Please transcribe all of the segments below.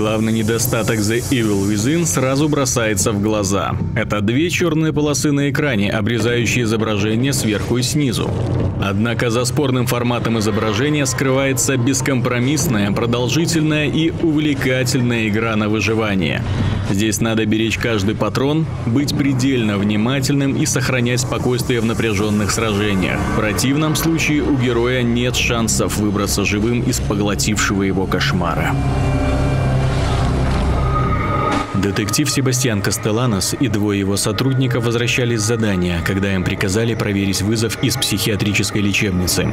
Главный недостаток The Evil Within сразу бросается в глаза. Это две черные полосы на экране, обрезающие изображение сверху и снизу. Однако за спорным форматом изображения скрывается бескомпромиссная, продолжительная и увлекательная игра на выживание. Здесь надо беречь каждый патрон, быть предельно внимательным и сохранять спокойствие в напряженных сражениях. В противном случае у героя нет шансов выбраться живым из поглотившего его кошмара. Детектив Себастьян Кастеланос и двое его сотрудников возвращались с задания, когда им приказали проверить вызов из психиатрической лечебницы.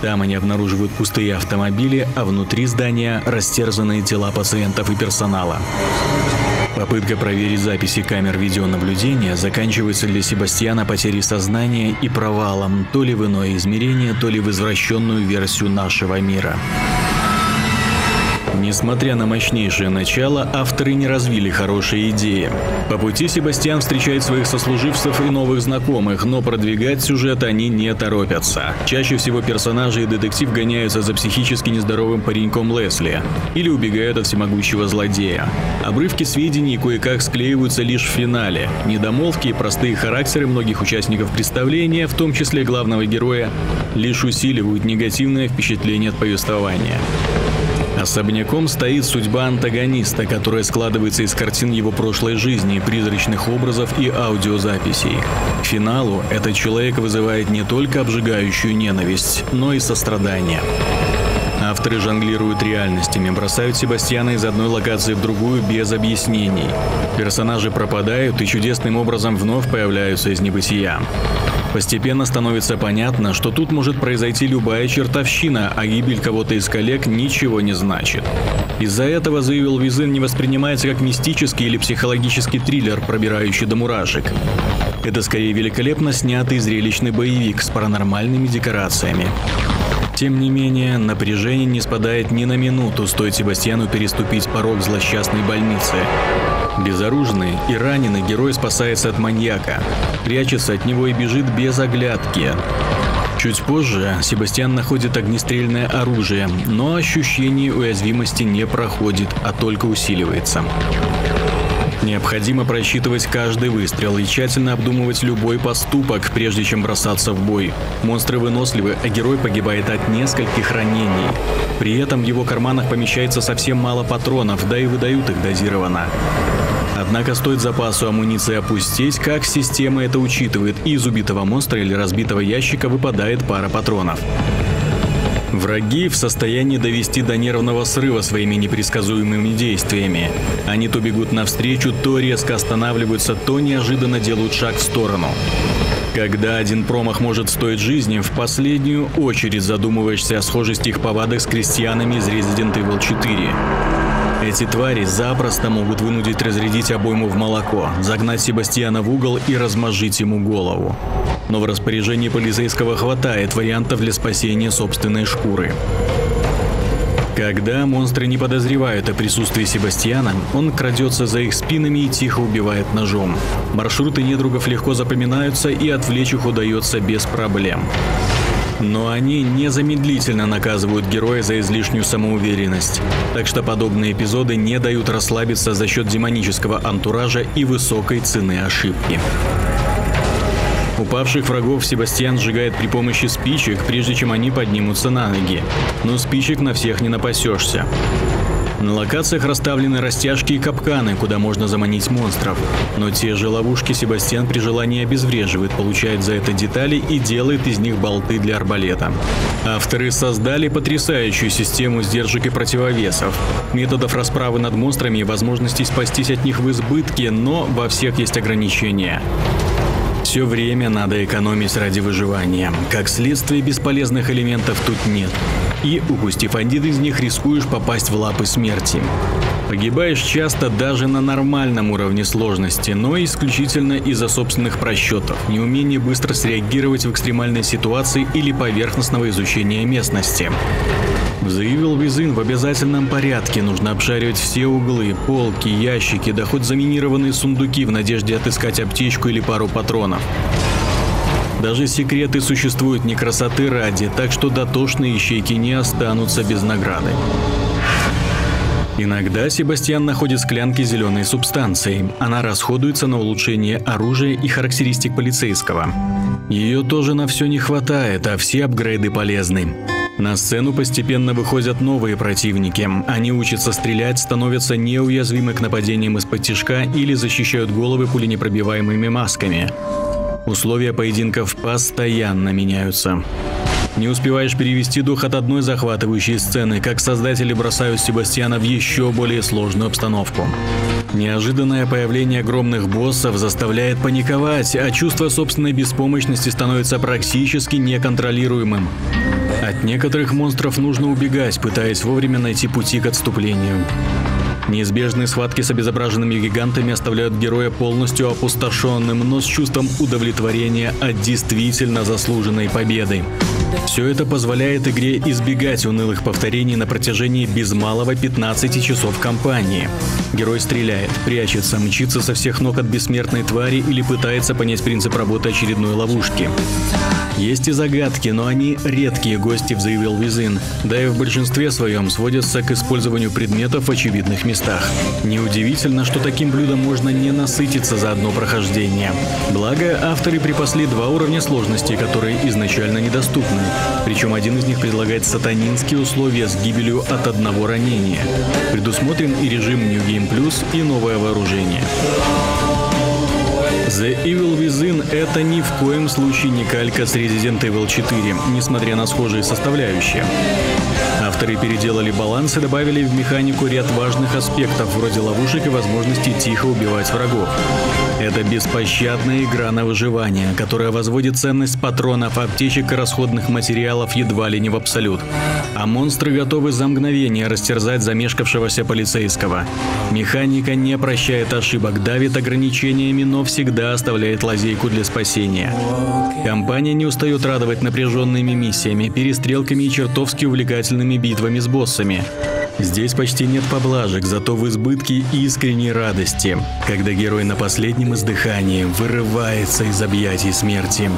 Там они обнаруживают пустые автомобили, а внутри здания растерзанные тела пациентов и персонала. Попытка проверить записи камер видеонаблюдения заканчивается для Себастьяна потерей сознания и провалом то ли в иное измерение, то ли в извращенную версию нашего мира. Несмотря на мощнейшее начало, авторы не развили хорошие идеи. По пути Себастьян встречает своих сослуживцев и новых знакомых, но продвигать сюжет они не торопятся. Чаще всего персонажи и детектив гоняются за психически нездоровым пареньком Лесли или убегают от всемогущего злодея. Обрывки сведений кое-как склеиваются лишь в финале. Недомолвки и простые характеры многих участников представления, в том числе главного героя, лишь усиливают негативное впечатление от повествования. Особняком стоит судьба антагониста, которая складывается из картин его прошлой жизни, призрачных образов и аудиозаписей. К финалу этот человек вызывает не только обжигающую ненависть, но и сострадание. Авторы жонглируют реальностями, бросают Себастьяна из одной локации в другую без объяснений. Персонажи пропадают и чудесным образом вновь появляются из небытия. Постепенно становится понятно, что тут может произойти любая чертовщина, а гибель кого-то из коллег ничего не значит. Из-за этого Evil Within не воспринимается как мистический или психологический триллер, пробирающий до мурашек. Это скорее великолепно снятый зрелищный боевик с паранормальными декорациями. Тем не менее, напряжение не спадает ни на минуту, стоит Себастьяну переступить порог злосчастной больницы. Безоружный и раненый герой спасается от маньяка, прячется от него и бежит без оглядки. Чуть позже Себастьян находит огнестрельное оружие, но ощущение уязвимости не проходит, а только усиливается. Необходимо просчитывать каждый выстрел и тщательно обдумывать любой поступок, прежде чем бросаться в бой. Монстры выносливы, а герой погибает от нескольких ранений. При этом в его карманах помещается совсем мало патронов, да и выдают их дозированно. Однако стоит запасу амуниции опустить, как система это учитывает, и из убитого монстра или разбитого ящика выпадает пара патронов. Враги в состоянии довести до нервного срыва своими непредсказуемыми действиями. Они то бегут навстречу, то резко останавливаются, то неожиданно делают шаг в сторону. Когда один промах может стоить жизни, в последнюю очередь задумываешься о схожести их повадок с крестьянами из Resident Evil 4. Эти твари запросто могут вынудить разрядить обойму в молоко, загнать Себастьяна в угол и размажить ему голову. Но в распоряжении полицейского хватает вариантов для спасения собственной шкуры. Когда монстры не подозревают о присутствии Себастьяна, он крадется за их спинами и тихо убивает ножом. Маршруты недругов легко запоминаются и отвлечь их удается без проблем. Но они незамедлительно наказывают героя за излишнюю самоуверенность. Так что подобные эпизоды не дают расслабиться за счет демонического антуража и высокой цены ошибки. Упавших врагов Себастьян сжигает при помощи спичек, прежде чем они поднимутся на ноги. Но спичек на всех не напасешься. На локациях расставлены растяжки и капканы, куда можно заманить монстров. Но те же ловушки Себастьян при желании обезвреживает, получает за это детали и делает из них болты для арбалета. Авторы создали потрясающую систему сдержек и противовесов, методов расправы над монстрами и возможностей спастись от них в избытке, но во всех есть ограничения. Все время надо экономить ради выживания. Как следствие, бесполезных элементов тут нет. И, упустив один из них, рискуешь попасть в лапы смерти. Погибаешь часто даже на нормальном уровне сложности, но исключительно из-за собственных просчетов, неумения быстро среагировать в экстремальной ситуации или поверхностного изучения местности. В The Evil Within в обязательном порядке нужно обшаривать все углы, полки, ящики, да хоть заминированные сундуки в надежде отыскать аптечку или пару патронов. Даже секреты существуют не красоты ради, так что дотошные ищейки не останутся без награды. Иногда Себастьян находит склянки зеленой субстанции. Она расходуется на улучшение оружия и характеристик полицейского. Ее тоже на все не хватает, а все апгрейды полезны. На сцену постепенно выходят новые противники. Они учатся стрелять, становятся неуязвимы к нападениям из-под тяжка или защищают головы пуленепробиваемыми масками. Условия поединков постоянно меняются. Не успеваешь перевести дух от одной захватывающей сцены, как создатели бросают Себастьяна в еще более сложную обстановку. Неожиданное появление огромных боссов заставляет паниковать, а чувство собственной беспомощности становится практически неконтролируемым. От некоторых монстров нужно убегать, пытаясь вовремя найти пути к отступлению. Неизбежные схватки с обезображенными гигантами оставляют героя полностью опустошенным, но с чувством удовлетворения от действительно заслуженной победы. Все это позволяет игре избегать унылых повторений на протяжении без малого 15 часов кампании. Герой стреляет, прячется, мчится со всех ног от бессмертной твари или пытается понять принцип работы очередной ловушки. Есть и загадки, но они редкие гости в Evil Within, да и в большинстве своем сводятся к использованию предметов в очевидных местах. Неудивительно, что таким блюдом можно не насытиться за одно прохождение. Благо, авторы припасли два уровня сложности, которые изначально недоступны. Причем один из них предлагает сатанинские условия с гибелью от одного ранения. Предусмотрен и режим New Game Plus, и новое вооружение. The Evil Within — это ни в коем случае не калька с Resident Evil 4, несмотря на схожие составляющие. Авторы переделали баланс и добавили в механику ряд важных аспектов, вроде ловушек и возможности тихо убивать врагов. Это беспощадная игра на выживание, которая возводит ценность патронов, аптечек и расходных материалов едва ли не в абсолют. А монстры готовы за мгновение растерзать замешкавшегося полицейского. Механика не прощает ошибок, давит ограничениями, но всегда оставляет лазейку для спасения. Компания не устает радовать напряженными миссиями, перестрелками и чертовски увлекательными битвами с боссами. Здесь почти нет поблажек, зато в избытке искренней радости, когда герой на последнем издыхании вырывается из объятий смерти.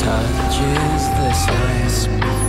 Touches the